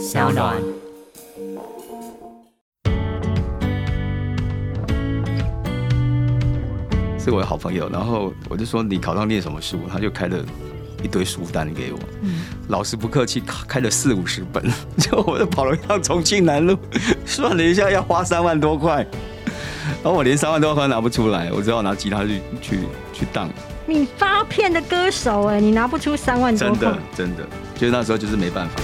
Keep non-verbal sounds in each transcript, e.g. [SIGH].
小暖。是我的好朋友，然后我就说你考上念什么书，他就开了一堆书单给我，老师不客气，开了四五十本，[LAUGHS] 就我就跑了一趟重庆南路，[LAUGHS] 算了一下要花三万多块，然后我连三万多块拿不出来，我只好拿吉他去去去当。你发片的歌手哎，你拿不出三万多块，真的真的，就是那时候就是没办法。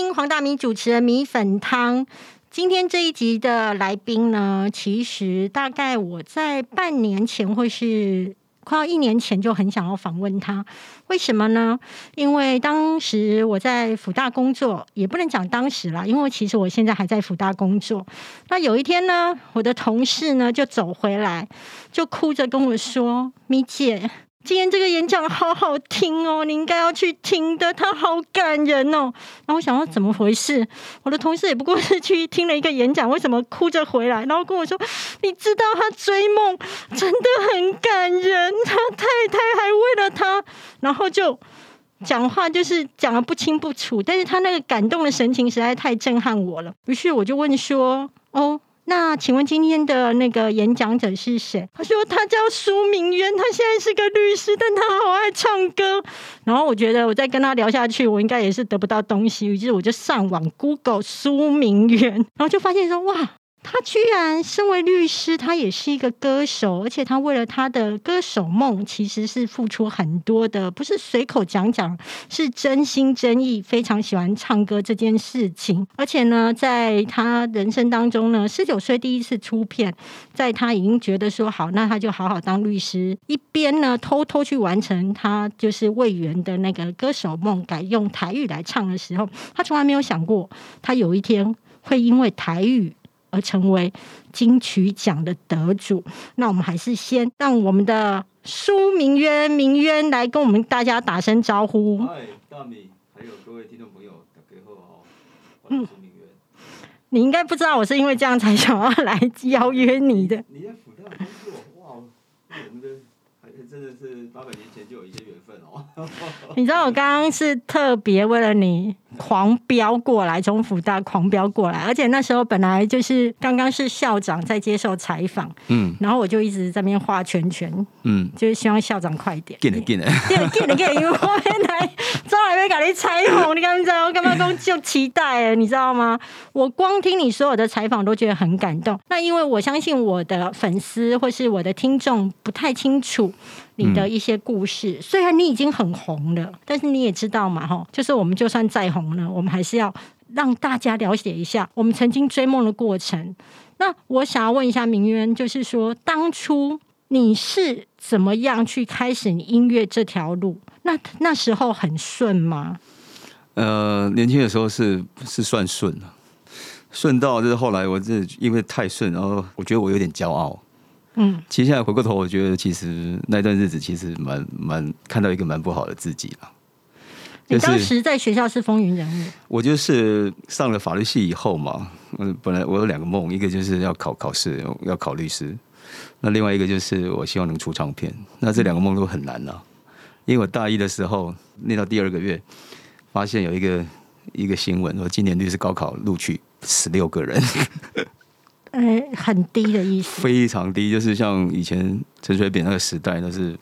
听黄大米主持的米粉汤。今天这一集的来宾呢，其实大概我在半年前或是快要一年前就很想要访问他。为什么呢？因为当时我在福大工作，也不能讲当时啦，因为其实我现在还在福大工作。那有一天呢，我的同事呢就走回来，就哭着跟我说：“米姐。”今天这个演讲好好听哦，你应该要去听的，他好感人哦。然后我想说怎么回事？我的同事也不过是去听了一个演讲，为什么哭着回来？然后跟我说，你知道他追梦真的很感人，他太太还为了他，然后就讲话就是讲的不清不楚，但是他那个感动的神情实在太震撼我了。于是我就问说，哦。那请问今天的那个演讲者是谁？他说他叫苏明渊，他现在是个律师，但他好爱唱歌。然后我觉得我再跟他聊下去，我应该也是得不到东西，于是我就上网 Google 苏明渊，然后就发现说哇。他居然身为律师，他也是一个歌手，而且他为了他的歌手梦，其实是付出很多的，不是随口讲讲，是真心真意，非常喜欢唱歌这件事情。而且呢，在他人生当中呢，十九岁第一次出片，在他已经觉得说好，那他就好好当律师，一边呢偷偷去完成他就是魏源的那个歌手梦，改用台语来唱的时候，他从来没有想过，他有一天会因为台语。而成为金曲奖的得主，那我们还是先让我们的苏明渊、明渊来跟我们大家打声招呼。嗨，大米，还有各位听众朋友，大家好，我是明渊。你应该不知道，我是因为这样才想要来邀约你的。你 [LAUGHS] 在辅大工作，哇，我们的还真的是八百年前就有一些缘分哦。[LAUGHS] 你知道我刚刚是特别为了你。狂飙过来，从福大狂飙过来，而且那时候本来就是刚刚是校长在接受采访，嗯，然后我就一直在那边画圈圈，嗯，就是希望校长快点，见了见了，见了见了见了，因为后面来，从来没搞你采访，你刚才我干嘛讲就期待，你知道吗？我光听你所有的采访都觉得很感动。那因为我相信我的粉丝或是我的听众不太清楚。你的一些故事，虽然你已经很红了，但是你也知道嘛，哈，就是我们就算再红了，我们还是要让大家了解一下我们曾经追梦的过程。那我想要问一下明渊，就是说当初你是怎么样去开始你音乐这条路？那那时候很顺吗？呃，年轻的时候是是算顺了，顺到就是后来我这因为太顺，然后我觉得我有点骄傲。嗯，其实现在回过头，我觉得其实那段日子其实蛮蛮看到一个蛮不好的自己了。你当时在学校是风云人物，我就是上了法律系以后嘛，嗯，本来我有两个梦，一个就是要考考试要考律师，那另外一个就是我希望能出唱片。那这两个梦都很难啊，因为我大一的时候念到第二个月，发现有一个一个新闻说今年律师高考录取十六个人。呃，很低的意思，非常低，就是像以前陈水扁那个时代，那是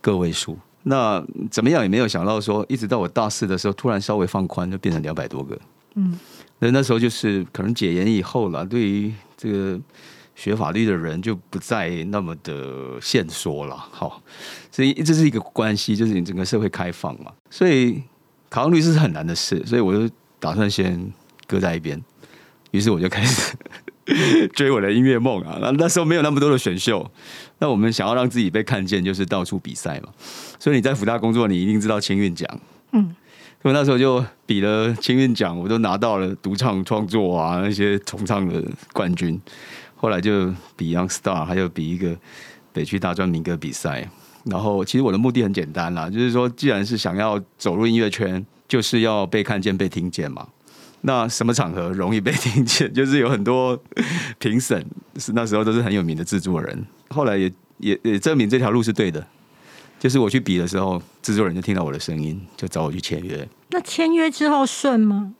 个位数。那怎么样也没有想到说，一直到我大四的时候，突然稍微放宽，就变成两百多个。嗯，那那时候就是可能解严以后了，对于这个学法律的人就不再那么的限缩了。好，所以这是一个关系，就是你整个社会开放嘛。所以考上律师是很难的事，所以我就打算先搁在一边。于是我就开始。[LAUGHS] 追我的音乐梦啊！那那时候没有那么多的选秀，那我们想要让自己被看见，就是到处比赛嘛。所以你在福大工作，你一定知道青运奖。嗯，所以那时候就比了青运奖，我都拿到了独唱创作啊那些重唱的冠军。后来就比 Young Star，还有比一个北区大专民歌比赛。然后其实我的目的很简单啦，就是说，既然是想要走入音乐圈，就是要被看见、被听见嘛。那什么场合容易被听见？就是有很多评审是那时候都是很有名的制作人，后来也也也证明这条路是对的。就是我去比的时候，制作人就听到我的声音，就找我去签约。那签约之后顺吗？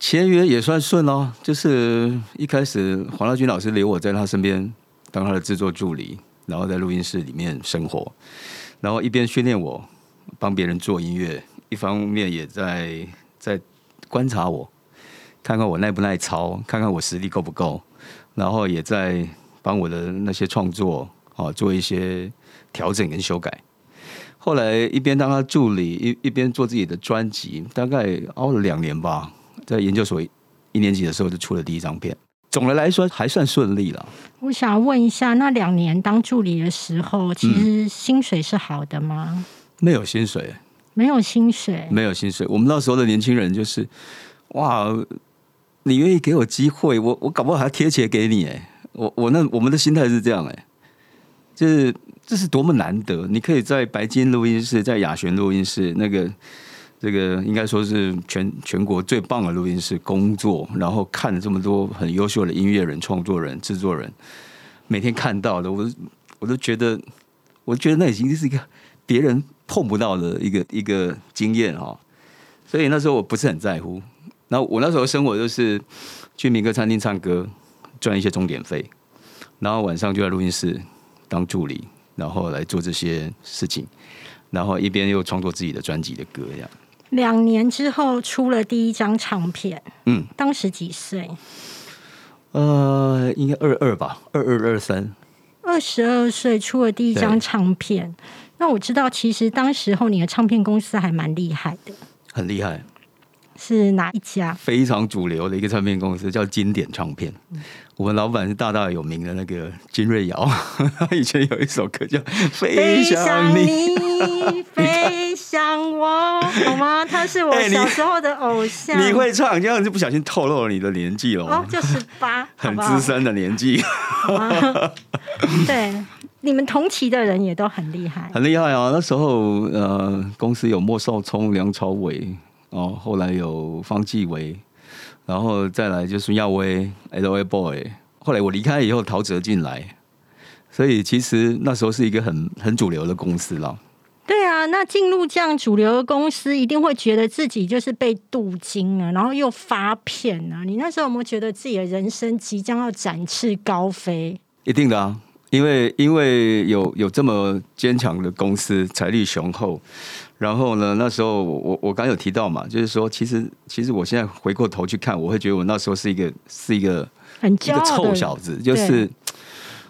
签约也算顺哦。就是一开始黄大军老师留我在他身边当他的制作助理，然后在录音室里面生活，然后一边训练我帮别人做音乐，一方面也在在观察我，看看我耐不耐操，看看我实力够不够，然后也在帮我的那些创作啊做一些调整跟修改。后来一边当他助理，一一边做自己的专辑，大概熬了两年吧。在研究所一年级的时候就出了第一张片。总的来说还算顺利了。我想问一下，那两年当助理的时候，其实薪水是好的吗？没有薪水，没有薪水，没有薪水。我们那时候的年轻人就是，哇，你愿意给我机会，我我搞不好还要贴钱给你哎。我我那我们的心态是这样哎，就是。这是多么难得！你可以在白金录音室，在雅璇录音室，那个这个应该说是全全国最棒的录音室工作，然后看了这么多很优秀的音乐人、创作人、制作人，每天看到的，我我都觉得，我觉得那已经是一个别人碰不到的一个一个经验哈。所以那时候我不是很在乎。那我那时候生活就是去民歌餐厅唱歌，赚一些钟点费，然后晚上就在录音室当助理。然后来做这些事情，然后一边又创作自己的专辑的歌，这样。两年之后出了第一张唱片，嗯，当时几岁？呃，应该二二吧，二二二三。二十二岁出了第一张唱片，那我知道，其实当时候你的唱片公司还蛮厉害的，很厉害。是哪一家？非常主流的一个唱片公司，叫经典唱片。我们老板是大大有名的那个金瑞瑶，他 [LAUGHS] 以前有一首歌叫《飞向你，飞向我》，好吗？他是我小时候的偶像。你会唱，这样就不小心透露了你的年纪了。哦，就十八，[LAUGHS] 很资深的年纪。对，你们同期的人也都很厉害，很厉害啊！那时候呃，公司有莫少聪、梁朝伟。哦，后来有方季韦，然后再来就是耀威 L A Boy。后来我离开以后，陶喆进来，所以其实那时候是一个很很主流的公司了。对啊，那进入这样主流的公司，一定会觉得自己就是被镀金了，然后又发片啊。你那时候有没有觉得自己的人生即将要展翅高飞？一定的啊，因为因为有有这么坚强的公司，财力雄厚。然后呢？那时候我我刚有提到嘛，就是说，其实其实我现在回过头去看，我会觉得我那时候是一个是一个很一个臭小子，就是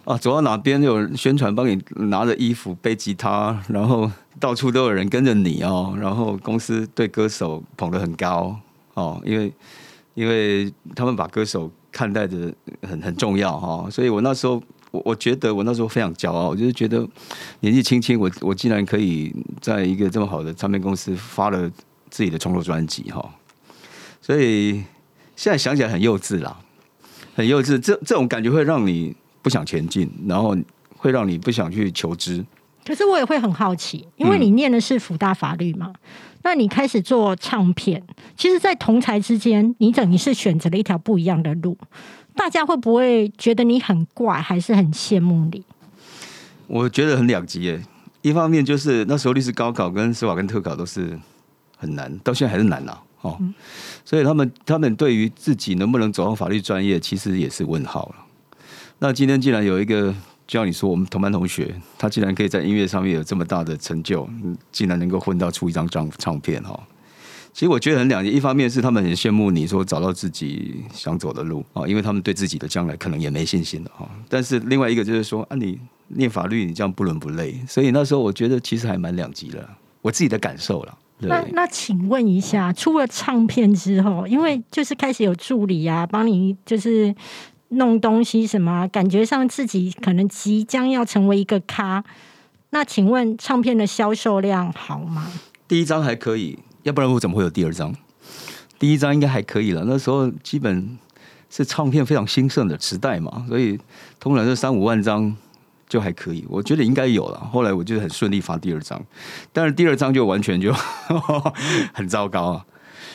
啊，走到哪边有人宣传，帮你拿着衣服、背吉他，然后到处都有人跟着你哦。然后公司对歌手捧得很高哦，因为因为他们把歌手看待的很很重要哈，所以我那时候。我我觉得我那时候非常骄傲，我就是觉得年纪轻轻，我我竟然可以在一个这么好的唱片公司发了自己的创作专辑哈，所以现在想起来很幼稚啦，很幼稚。这这种感觉会让你不想前进，然后会让你不想去求知。可是我也会很好奇，因为你念的是福大法律嘛，那你开始做唱片，其实，在同才之间，你等于是选择了一条不一样的路。大家会不会觉得你很怪，还是很羡慕你？我觉得很两极耶。一方面就是那时候律师高考跟司法跟特考都是很难，到现在还是难呐。哦，所以他们他们对于自己能不能走上法律专业，其实也是问号了。那今天既然有一个，就像你说，我们同班同学，他竟然可以在音乐上面有这么大的成就，竟然能够混到出一张唱唱片哈。其实我觉得很两极，一方面是他们很羡慕你说找到自己想走的路啊，因为他们对自己的将来可能也没信心了哈。但是另外一个就是说啊，你念法律你这样不伦不类，所以那时候我觉得其实还蛮两极的，我自己的感受了。那那请问一下，出了唱片之后，因为就是开始有助理啊，帮你就是弄东西什么，感觉上自己可能即将要成为一个咖。那请问唱片的销售量好吗？第一张还可以。要不然我怎么会有第二张？第一张应该还可以了。那时候基本是唱片非常兴盛的时代嘛，所以通常是三五万张就还可以。我觉得应该有了。后来我就很顺利发第二张，但是第二张就完全就 [LAUGHS] 很糟糕啊。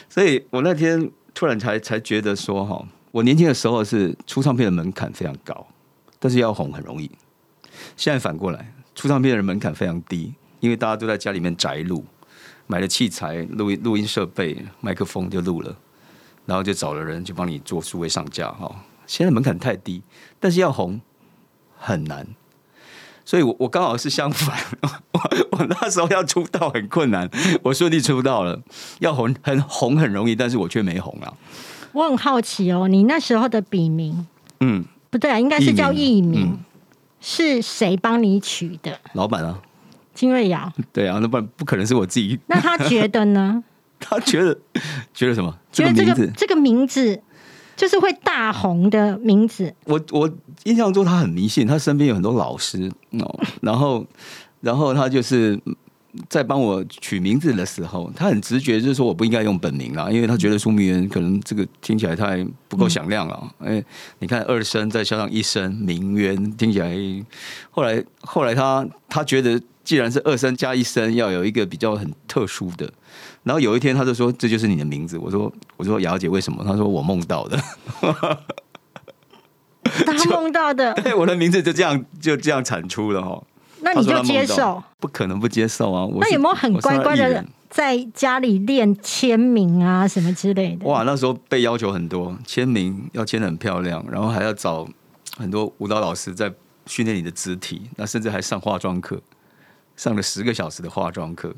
所以我那天突然才才觉得说，哈，我年轻的时候是出唱片的门槛非常高，但是要红很容易。现在反过来，出唱片的门槛非常低，因为大家都在家里面宅录，买了器材、录音录音设备、麦克风就录了，然后就找了人就帮你做数位上架哈。现在门槛太低，但是要红很难。所以，我我刚好是相反，[LAUGHS] 我我那时候要出道很困难，我顺利出道了，要红很红很容易，但是我却没红啊。我很好奇哦，你那时候的笔名，嗯，不对啊，应该是叫艺名，是谁帮你取的？老板啊，金瑞瑶。对啊，那不不可能是我自己。那他觉得呢？[LAUGHS] 他觉得觉得什么？觉得这个这个名字。就是会大红的名字。我我印象中他很迷信，他身边有很多老师哦，然后然后他就是在帮我取名字的时候，他很直觉就是说我不应该用本名啦，因为他觉得苏明源可能这个听起来太不够响亮了。哎，你看二声再加上一声名媛，听起来后来后来他他觉得既然是二声加一声，要有一个比较很特殊的。然后有一天，他就说：“这就是你的名字。”我说：“我说瑶姐为什么？”他说：“我梦到的。[LAUGHS] ”他梦到的，[LAUGHS] 对，我的名字就这样就这样产出了哈。那你就接受？不可能不接受啊！那有没有很乖乖的在家里练签名啊什么之类的？哇，那时候被要求很多，签名要签的很漂亮，然后还要找很多舞蹈老师在训练你的肢体，那甚至还上化妆课，上了十个小时的化妆课。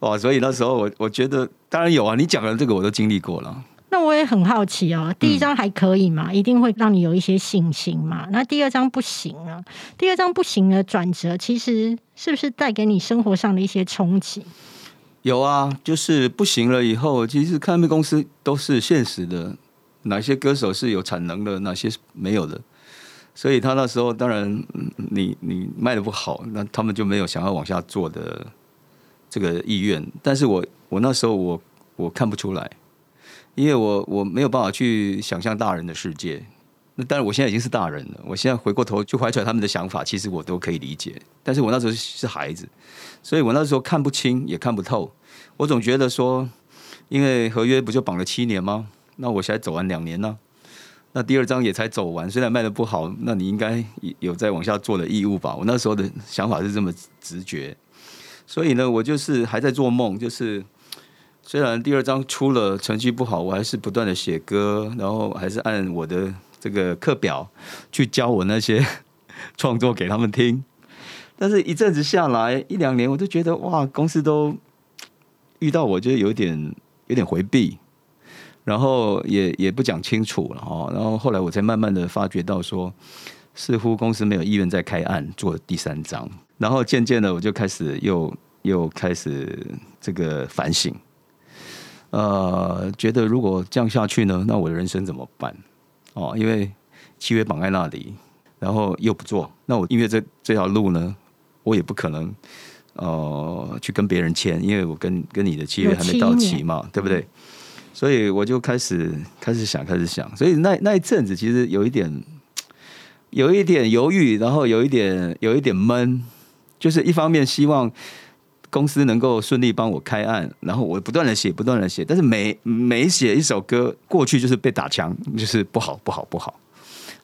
哇！所以那时候我我觉得当然有啊，你讲的这个我都经历过了。那我也很好奇哦，第一张还可以嘛？一定会让你有一些信心嘛？那第二张不行啊？第二张不行的转折，其实是不是带给你生活上的一些冲击？有啊，就是不行了以后，其实看片公司都是现实的，哪些歌手是有产能的，哪些没有的。所以他那时候当然，你你卖的不好，那他们就没有想要往下做的。这个意愿，但是我我那时候我我看不出来，因为我我没有办法去想象大人的世界。那当然，我现在已经是大人了，我现在回过头去怀揣他们的想法，其实我都可以理解。但是我那时候是孩子，所以我那时候看不清也看不透。我总觉得说，因为合约不就绑了七年吗？那我现在走完两年呢，那第二章也才走完，虽然卖的不好，那你应该有在往下做的义务吧？我那时候的想法是这么直觉。所以呢，我就是还在做梦，就是虽然第二章出了成绩不好，我还是不断的写歌，然后还是按我的这个课表去教我那些创作给他们听。但是一阵子下来，一两年，我就觉得哇，公司都遇到我，就有点有点回避，然后也也不讲清楚了哦。然后后来我才慢慢的发觉到说，似乎公司没有意愿再开案做第三章。然后渐渐的，我就开始又又开始这个反省，呃，觉得如果这样下去呢，那我的人生怎么办？哦，因为契约绑在那里，然后又不做，那我因为这这条路呢，我也不可能呃去跟别人签，因为我跟跟你的契约还没到期嘛，对不对？所以我就开始开始想，开始想，所以那那一阵子其实有一点有一点犹豫，然后有一点有一点闷。就是一方面希望公司能够顺利帮我开案，然后我不断的写，不断的写，但是每每写一首歌过去就是被打枪，就是不好不好不好。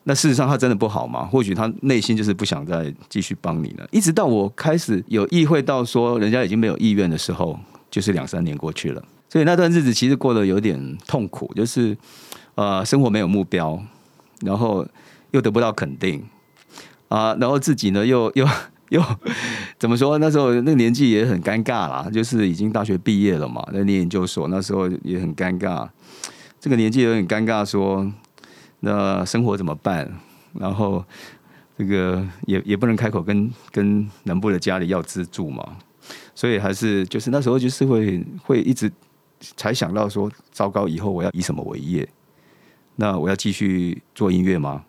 那事实上他真的不好吗？或许他内心就是不想再继续帮你了。一直到我开始有意会到说人家已经没有意愿的时候，就是两三年过去了。所以那段日子其实过得有点痛苦，就是呃生活没有目标，然后又得不到肯定啊，然后自己呢又又。又怎么说？那时候那个年纪也很尴尬啦，就是已经大学毕业了嘛，在念研究所，那时候也很尴尬。这个年纪有点尴尬，说那生活怎么办？然后这个也也不能开口跟跟南部的家里要资助嘛，所以还是就是那时候就是会会一直才想到说，糟糕，以后我要以什么为业？那我要继续做音乐吗？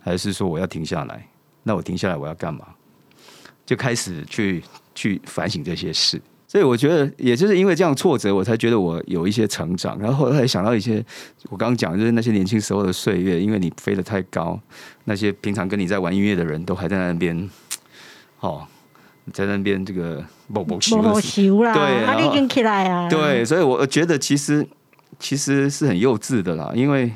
还是说我要停下来？那我停下来我要干嘛？就开始去去反省这些事，所以我觉得，也就是因为这样挫折，我才觉得我有一些成长。然后后来想到一些，我刚刚讲就是那些年轻时候的岁月，因为你飞得太高，那些平常跟你在玩音乐的人都还在那边，哦，在那边这个某某修啦，对，他已经起来啊，对，所以我觉得其实其实是很幼稚的啦，因为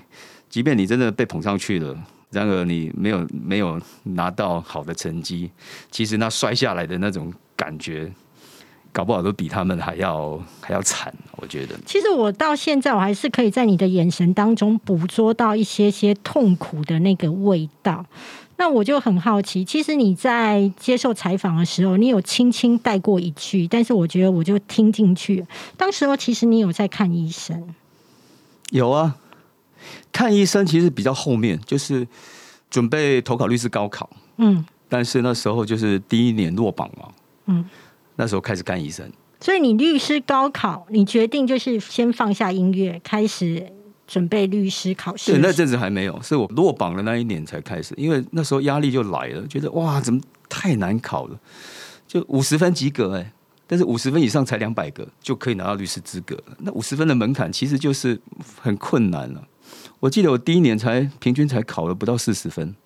即便你真的被捧上去了，然而你没有没有拿到好的成绩，其实那摔下来的那种感觉，搞不好都比他们还要还要惨。我觉得，其实我到现在我还是可以在你的眼神当中捕捉到一些些痛苦的那个味道。那我就很好奇，其实你在接受采访的时候，你有轻轻带过一句，但是我觉得我就听进去。当时候其实你有在看医生，有啊，看医生其实比较后面，就是准备投考律师高考，嗯，但是那时候就是第一年落榜嘛，嗯，那时候开始干医生。所以你律师高考，你决定就是先放下音乐，开始。准备律师考试，对，那阵子还没有，是我落榜的那一年才开始，因为那时候压力就来了，觉得哇，怎么太难考了？就五十分及格哎，但是五十分以上才两百个就可以拿到律师资格了。那五十分的门槛其实就是很困难了。我记得我第一年才平均才考了不到四十分，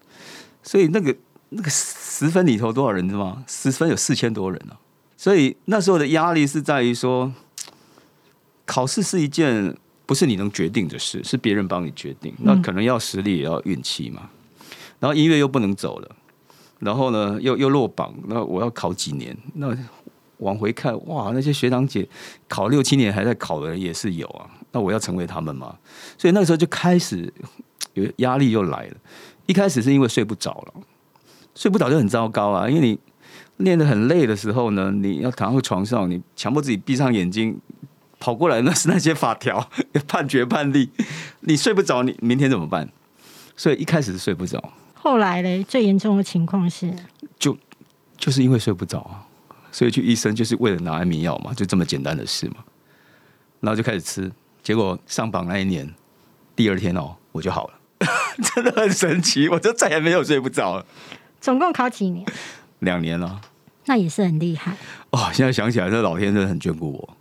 所以那个那个十分里头多少人知道吗？十分有四千多人啊，所以那时候的压力是在于说，考试是一件。不是你能决定的事，是别人帮你决定。那可能要实力，也要运气嘛。然后音乐又不能走了，然后呢，又又落榜。那我要考几年？那往回看，哇，那些学长姐考六七年还在考的人也是有啊。那我要成为他们吗？所以那个时候就开始有压力又来了。一开始是因为睡不着了，睡不着就很糟糕啊。因为你练得很累的时候呢，你要躺在床上，你强迫自己闭上眼睛。跑过来那是那些法条 [LAUGHS] 判决判例，你睡不着，你明天怎么办？所以一开始是睡不着。后来嘞？最严重的情况是，就就是因为睡不着啊，所以去医生就是为了拿安眠药嘛，就这么简单的事嘛。然后就开始吃，结果上榜那一年，第二天哦，我就好了，[LAUGHS] 真的很神奇，我就再也没有睡不着了。总共考几年？两年了。那也是很厉害哦。现在想起来，这老天真的很眷顾我。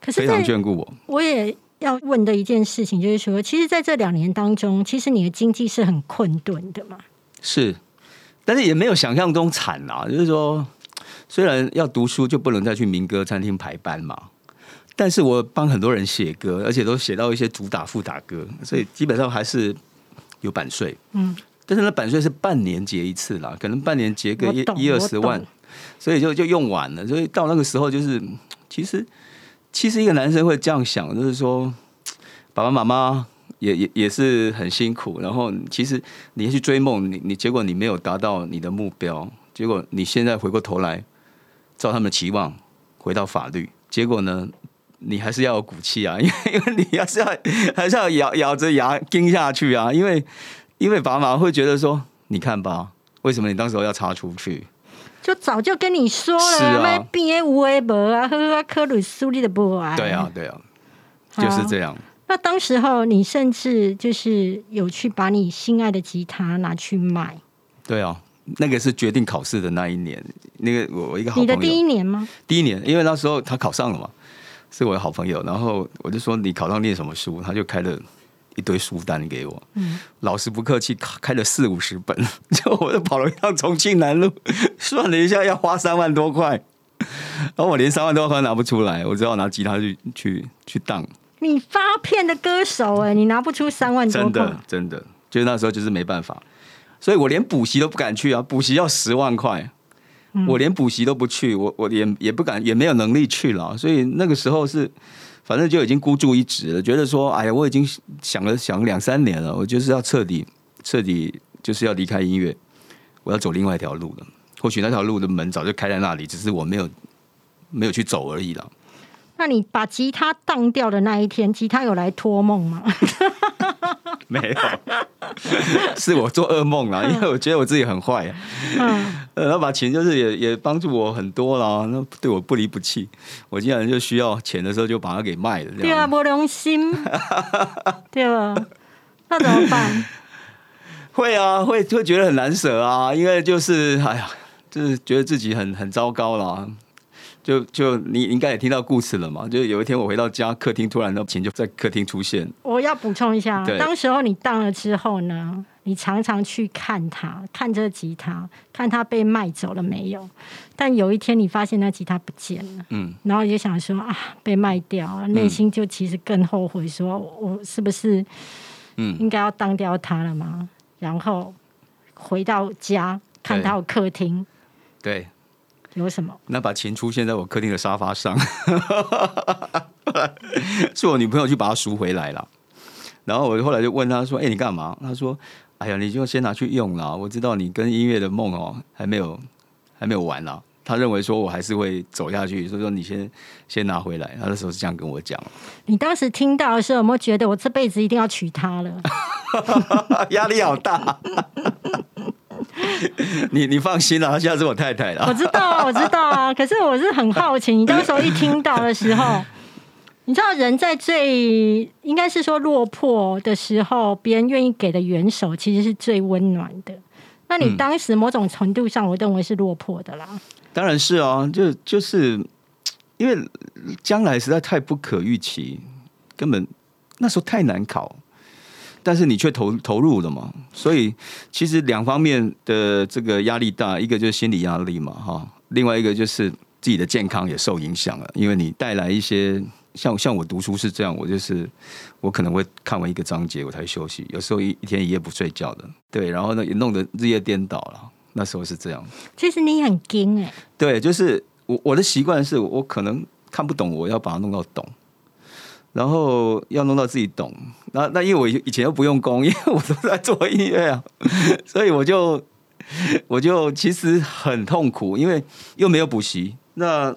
可是非常眷顾我。我也要问的一件事情就是说，其实在这两年当中，其实你的经济是很困顿的嘛？是，但是也没有想象中惨啊。就是说，虽然要读书就不能再去民歌餐厅排班嘛，但是我帮很多人写歌，而且都写到一些主打副打歌，所以基本上还是有版税。嗯，但是那版税是半年结一次啦，可能半年结个一一二十万，所以就就用完了。所以到那个时候，就是其实。其实一个男生会这样想，就是说，爸爸妈妈也也也是很辛苦。然后，其实你去追梦，你你结果你没有达到你的目标，结果你现在回过头来照他们的期望回到法律，结果呢，你还是要有骨气啊，因 [LAUGHS] 为因为你还是要还是要咬咬着牙盯下去啊，因为因为爸妈会觉得说，你看吧，为什么你当时候要插出去？就早就跟你说了，卖边无为博啊，喝喝科鲁苏利的博啊。对啊，对啊，就是这样。那当时候你甚至就是有去把你心爱的吉他拿去卖。对啊，那个是决定考试的那一年，那个我一个好朋友。你的第一年吗？第一年，因为那时候他考上了嘛，是我的好朋友。然后我就说你考上念什么书，他就开了。一堆书单给我，老师不客气，开了四五十本，[LAUGHS] 就我就跑了一趟重庆南路，[LAUGHS] 算了一下要花三万多块，然后我连三万多块拿不出来，我只好拿吉他去去去当。你发片的歌手哎，你拿不出三万多真的真的，就是那时候就是没办法，所以我连补习都不敢去啊，补习要十万块，我连补习都不去，我我也也不敢，也没有能力去了，所以那个时候是。反正就已经孤注一掷了，觉得说，哎呀，我已经想了想两三年了，我就是要彻底彻底就是要离开音乐，我要走另外一条路了。或许那条路的门早就开在那里，只是我没有没有去走而已了。那你把吉他当掉的那一天，吉他有来托梦吗？[LAUGHS] 没有，[LAUGHS] 是我做噩梦了，因为我觉得我自己很坏。嗯，呃，那把钱就是也也帮助我很多啦，那对我不离不弃。我竟然就需要钱的时候就把它给卖了，对啊，不良心，[LAUGHS] 对吧？那怎么办？会啊，会会觉得很难舍啊，因为就是哎呀，就是觉得自己很很糟糕了。就就你应该也听到故事了嘛？就有一天我回到家，客厅突然的琴就在客厅出现。我要补充一下，当时候你当了之后呢，你常常去看他，看这吉他，看他被卖走了没有？但有一天你发现那吉他不见了，嗯，然后你就想说啊，被卖掉，内心就其实更后悔，说我是不是嗯应该要当掉他了吗？然后回到家看对到客厅对，有什么？那把琴出现在我客厅的沙发上，[LAUGHS] 是我女朋友去把它赎回来了。然后我后来就问她说：“哎、你干嘛？”她说：“哎呀，你就先拿去用啦。我知道你跟音乐的梦哦还没有还没有完啦。”他认为说我还是会走下去，所以说你先先拿回来。他那时候是这样跟我讲，你当时听到的时候，有没有觉得我这辈子一定要娶她了？[LAUGHS] 压力好大。[LAUGHS] 你你放心啦，她现在是我太太我。知道啊，[LAUGHS] 我知道啊。可是我是很好奇，你当时候一听到的时候，[LAUGHS] 你知道人在最应该是说落魄的时候，别人愿意给的援手其实是最温暖的。那你嗯当时某种程度上，我认为是落魄的啦。当然是啊，就就是因为将来实在太不可预期，根本那时候太难考，但是你却投投入了嘛，所以其实两方面的这个压力大，一个就是心理压力嘛，哈，另外一个就是自己的健康也受影响了，因为你带来一些像像我读书是这样，我就是我可能会看完一个章节我才休息，有时候一一天一夜不睡觉的，对，然后呢也弄得日夜颠倒了，那时候是这样。其实你很精哎、对，就是我我的习惯是我可能看不懂，我要把它弄到懂，然后要弄到自己懂。那那因为我以前又不用功，[LAUGHS] 因为我都在做音乐啊，[LAUGHS] 所以我就我就其实很痛苦，因为又没有补习。那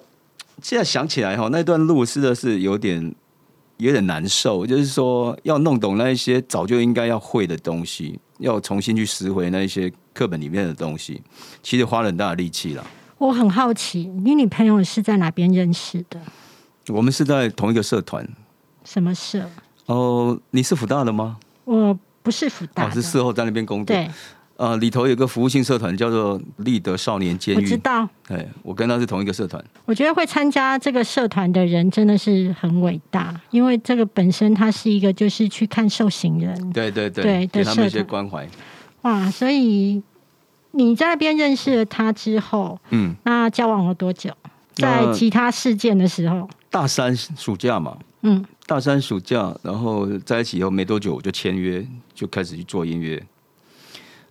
现在想起来哈，那段路真的是有点有点难受，就是说要弄懂那一些早就应该要会的东西，要重新去拾回那一些课本里面的东西，其实花了很大的力气了。我很好奇，你女朋友是在哪边认识的？我们是在同一个社团什么社？哦。你是福大的吗？我不是福大哦，是事后在那边工作。对，呃，里头有个服务性社团叫做立德少年监狱。我知道。哎，我跟他是同一个社团。我觉得会参加这个社团的人真的是很伟大，因为这个本身它是一个就是去看受刑人，对对对，对的给他们一些关怀。哇！所以你在那边认识了他之后，嗯，那交往了多久？在其他事件的时候，大三暑假嘛，嗯，大三暑假，然后在一起以后没多久，我就签约，就开始去做音乐。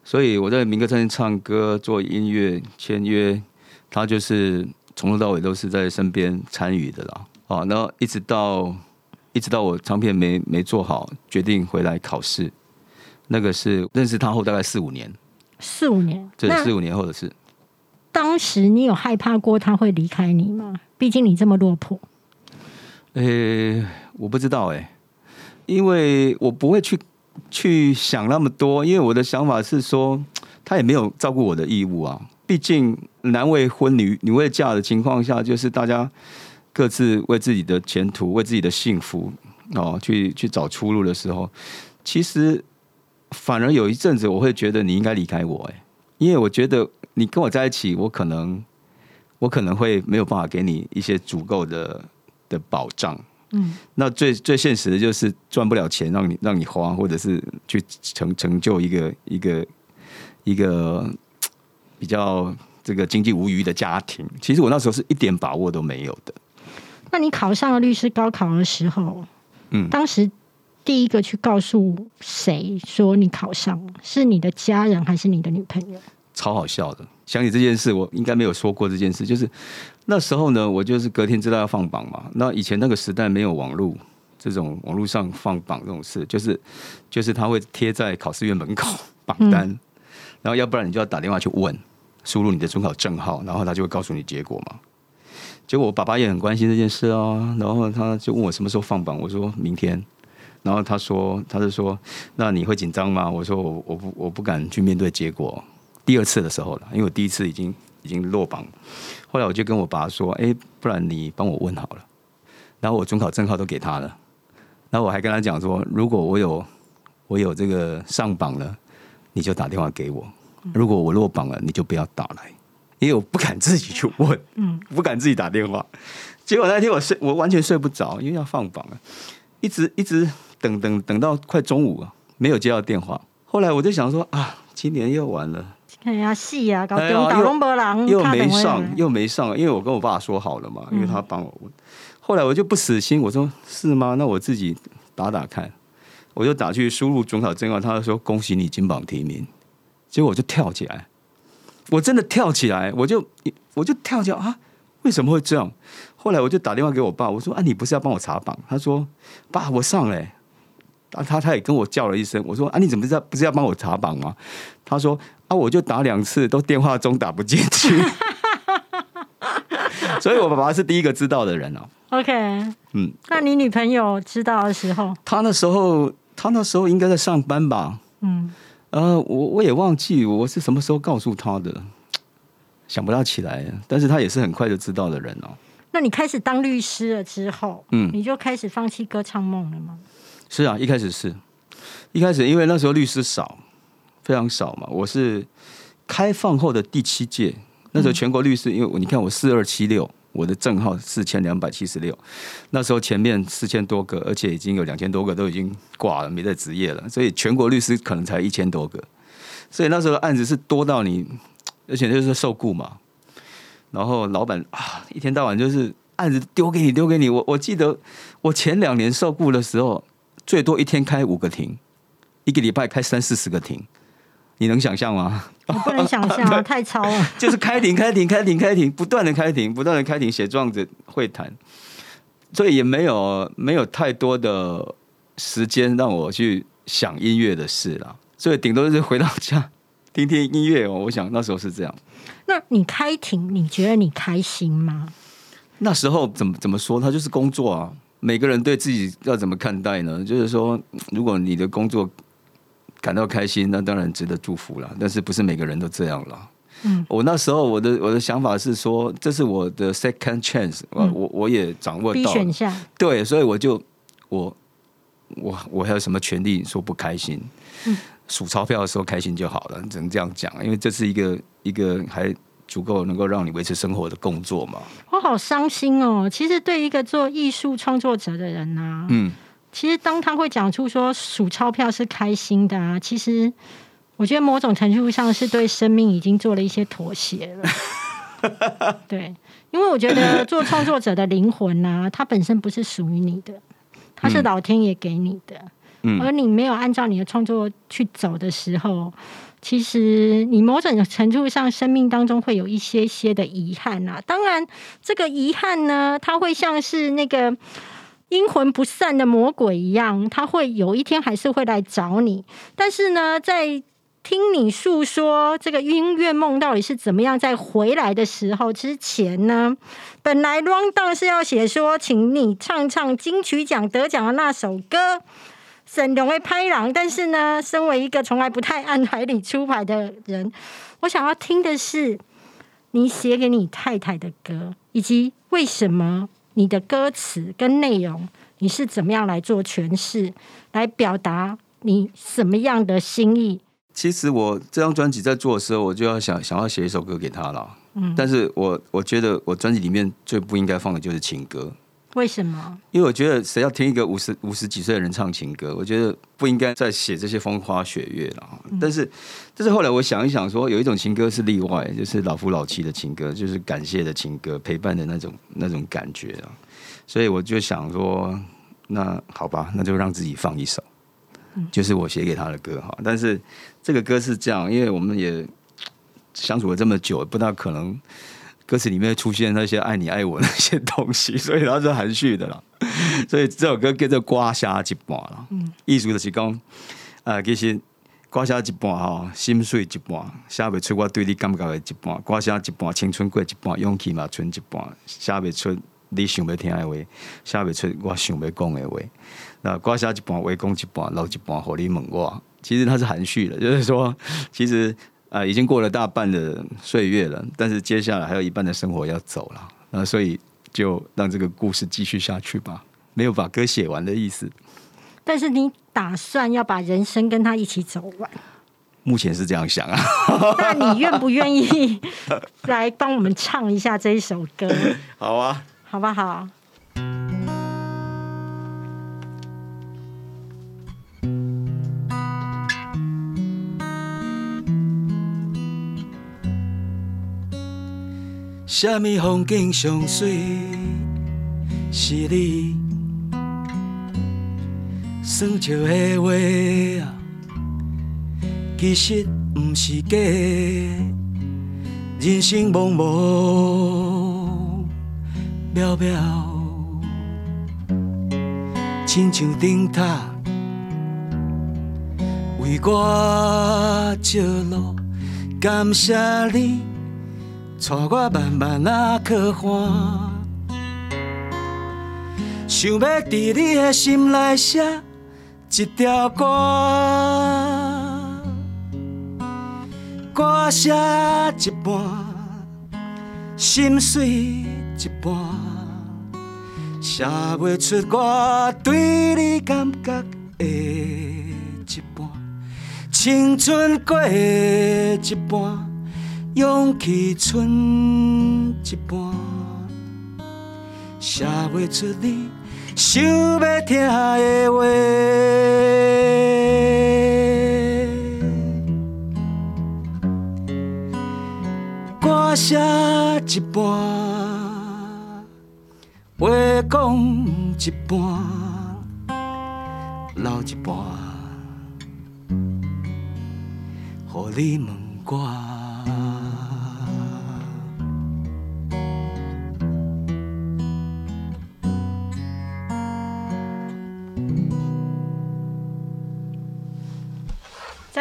所以我在民歌餐厅唱歌、做音乐、签约，他就是从头到尾都是在身边参与的啦。啊，然后一直到一直到我唱片没没做好，决定回来考试，那个是认识他后大概四五年，四五年。这四五年后的事。当时你有害怕过他会离开你吗？毕竟你这么落魄。呃、我不知道哎、因为我不会去去想那么多，因为我的想法是说，他也没有照顾我的义务啊。毕竟男未婚女女未嫁的情况下，就是大家各自为自己的前途、为自己的幸福哦，去去找出路的时候，其实反而有一阵子我会觉得你应该离开我哎、因为我觉得你跟我在一起，我可能我可能会没有办法给你一些足够的的保障。嗯，那最最现实的就是赚不了钱，让你让你花，或者是去成成就一个一个一个比较这个经济无余的家庭。其实我那时候是一点把握都没有的。那你考上了律师高考的时候，嗯当时第一个去告诉谁说你考上了？是你的家人还是你的女朋友？超好笑的。想起这件事，我应该没有说过这件事。就是那时候呢，我就是隔天知道要放榜嘛。那以前那个时代没有网络，这种网络上放榜这种事，就是就是他会贴在考试院门口榜单，然后要不然你就要打电话去问，输入你的准考证号，然后他就会告诉你结果嘛。结果我爸爸也很关心这件事啊，然后他就问我什么时候放榜，我说明天。然后他说，他就说，那你会紧张吗？我说我我不我不敢去面对结果。第二次的时候了，因为我第一次已经已经落榜，后来我就跟我爸说，哎，不然你帮我问好了。然后我准考证号都给他了，然后我还跟他讲说，如果我有我有这个上榜了，你就打电话给我；如果我落榜了，你就不要打来，因为我不敢自己去问，嗯，不敢自己打电话。结果那天我睡，我完全睡不着，因为要放榜了，一直一直等等等到快中午了，没有接到电话。后来我就想说啊，今年又完了。哎呀，戏啊，搞中岛龙博郎又没上，又没上，因为我跟我爸说好了嘛，因为他帮我问。后来我就不死心，我说是吗？那我自己打打看。我就打去输入准考证号，他说恭喜你金榜题名，结果我就跳起来，我真的跳起来，我就我就跳起来啊！为什么会这样？后来我就打电话给我爸，我说啊，你不是要帮我查榜？他说爸，我上嘞。啊，他他也跟我叫了一声，我说啊，你怎么知道不是要帮我查榜吗？他说啊，我就打两次都电话中打不进去，[LAUGHS] 所以我爸爸是第一个知道的人哦。OK，嗯，那你女朋友知道的时候，她那时候她那时候应该在上班吧？嗯，呃，我我也忘记我是什么时候告诉她的，想不到起来，但是她也是很快就知道的人哦。那你开始当律师了之后，嗯，你就开始放弃歌唱梦了吗？是啊，一开始是，一开始因为那时候律师少，非常少嘛。我是开放后的第七届，那时候全国律师，因为你看我四二七六，我的证号四千两百七十六，那时候前面四千多个，而且已经有两千多个都已经挂了，没在职业了，所以全国律师可能才一千多个，所以那时候案子是多到你，而且就是受雇嘛，然后老板啊，一天到晚就是案子丢给你，丢给你。我我记得我前两年受雇的时候。最多一天开五个庭，一个礼拜开三四十个庭，你能想象吗？我不能想象，[LAUGHS] 太超了。[LAUGHS] 就是开庭、开庭、开庭、开庭，不断的开庭，不断的开庭，写状子、会谈，所以也没有没有太多的时间让我去想音乐的事了。所以顶多是回到家听听音乐哦。我想那时候是这样。那你开庭，你觉得你开心吗？那时候怎么怎么说？他就是工作啊。每个人对自己要怎么看待呢？就是说，如果你的工作感到开心，那当然值得祝福了。但是不是每个人都这样了？嗯，我那时候我的我的想法是说，这是我的 second chance，我我我也掌握到选项，对，所以我就我我我还有什么权利说不开心？嗯，数钞票的时候开心就好了，只能这样讲，因为这是一个一个还。足够能够让你维持生活的工作嘛？我好伤心哦！其实对一个做艺术创作者的人呢，嗯，其实当他会讲出说数钞票是开心的啊，其实我觉得某种程度上是对生命已经做了一些妥协了。[LAUGHS] 对，因为我觉得做创作者的灵魂呢，它本身不是属于你的，它是老天爷给你的，嗯，而你没有按照你的创作去走的时候。其实，你某种程度上，生命当中会有一些些的遗憾啊。当然，这个遗憾呢，它会像是那个阴魂不散的魔鬼一样，他会有一天还是会来找你。但是呢，在听你诉说这个音乐梦到底是怎么样再回来的时候之前呢，本来 Round 是要写说，请你唱唱金曲奖得奖的那首歌。沈荣会拍狼，但是呢，身为一个从来不太按海里出牌的人，我想要听的是你写给你太太的歌，以及为什么你的歌词跟内容，你是怎么样来做诠释，来表达你什么样的心意？其实我这张专辑在做的时候，我就要想想要写一首歌给他了。嗯，但是我我觉得我专辑里面最不应该放的就是情歌。为什么？因为我觉得谁要听一个五十五十几岁的人唱情歌，我觉得不应该再写这些风花雪月了。但是，但是后来我想一想，说有一种情歌是例外，就是老夫老妻的情歌，就是感谢的情歌，陪伴的那种那种感觉啊。所以我就想说，那好吧，那就让自己放一首，就是我写给他的歌哈。但是这个歌是这样，因为我们也相处了这么久，不大可能。歌词里面出现那些爱你爱我那些东西，所以它是含蓄的啦。[LAUGHS] 所以这首歌叫做《刮痧一半》啦，意思就是讲，啊，其实刮痧一半吼，心碎一半，写不出我对你感觉的一半，刮痧一半，青春过一半，勇气嘛存一半，写不出你想要听的话，写不出我想要讲的话。那刮痧一半，话讲一半，留一半，和你问我，其实它是含蓄的，就是说，其实。啊，已经过了大半的岁月了，但是接下来还有一半的生活要走了，那所以就让这个故事继续下去吧，没有把歌写完的意思。但是你打算要把人生跟他一起走完？目前是这样想啊。[LAUGHS] 那你愿不愿意 [LAUGHS] 来帮我们唱一下这一首歌？好啊，好不好？什么风景上水是你？算笑的话啊，其实不是假。人生茫茫渺渺，亲像灯塔为我照路。感谢你，带我慢慢啊去看。想要伫你的心内写一条歌，歌写一半，心碎一半，写袂出我对你感觉的一半。青春过一半，勇气剩一半，写袂出你。想要听的话，歌写一半，话讲一半，留一半，互你问我。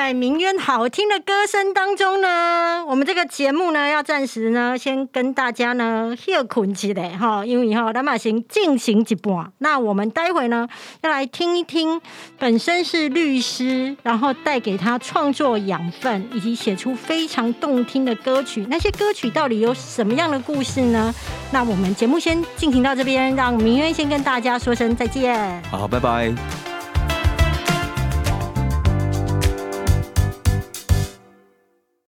在明渊好听的歌声当中呢，我们这个节目呢要暂时呢先跟大家呢休困起来哈，因为哈蓝马行进行一半。那我们待会呢要来听一听，本身是律师，然后带给他创作养分，以及写出非常动听的歌曲。那些歌曲到底有什么样的故事呢？那我们节目先进行到这边，让明渊先跟大家说声再见。好，拜拜。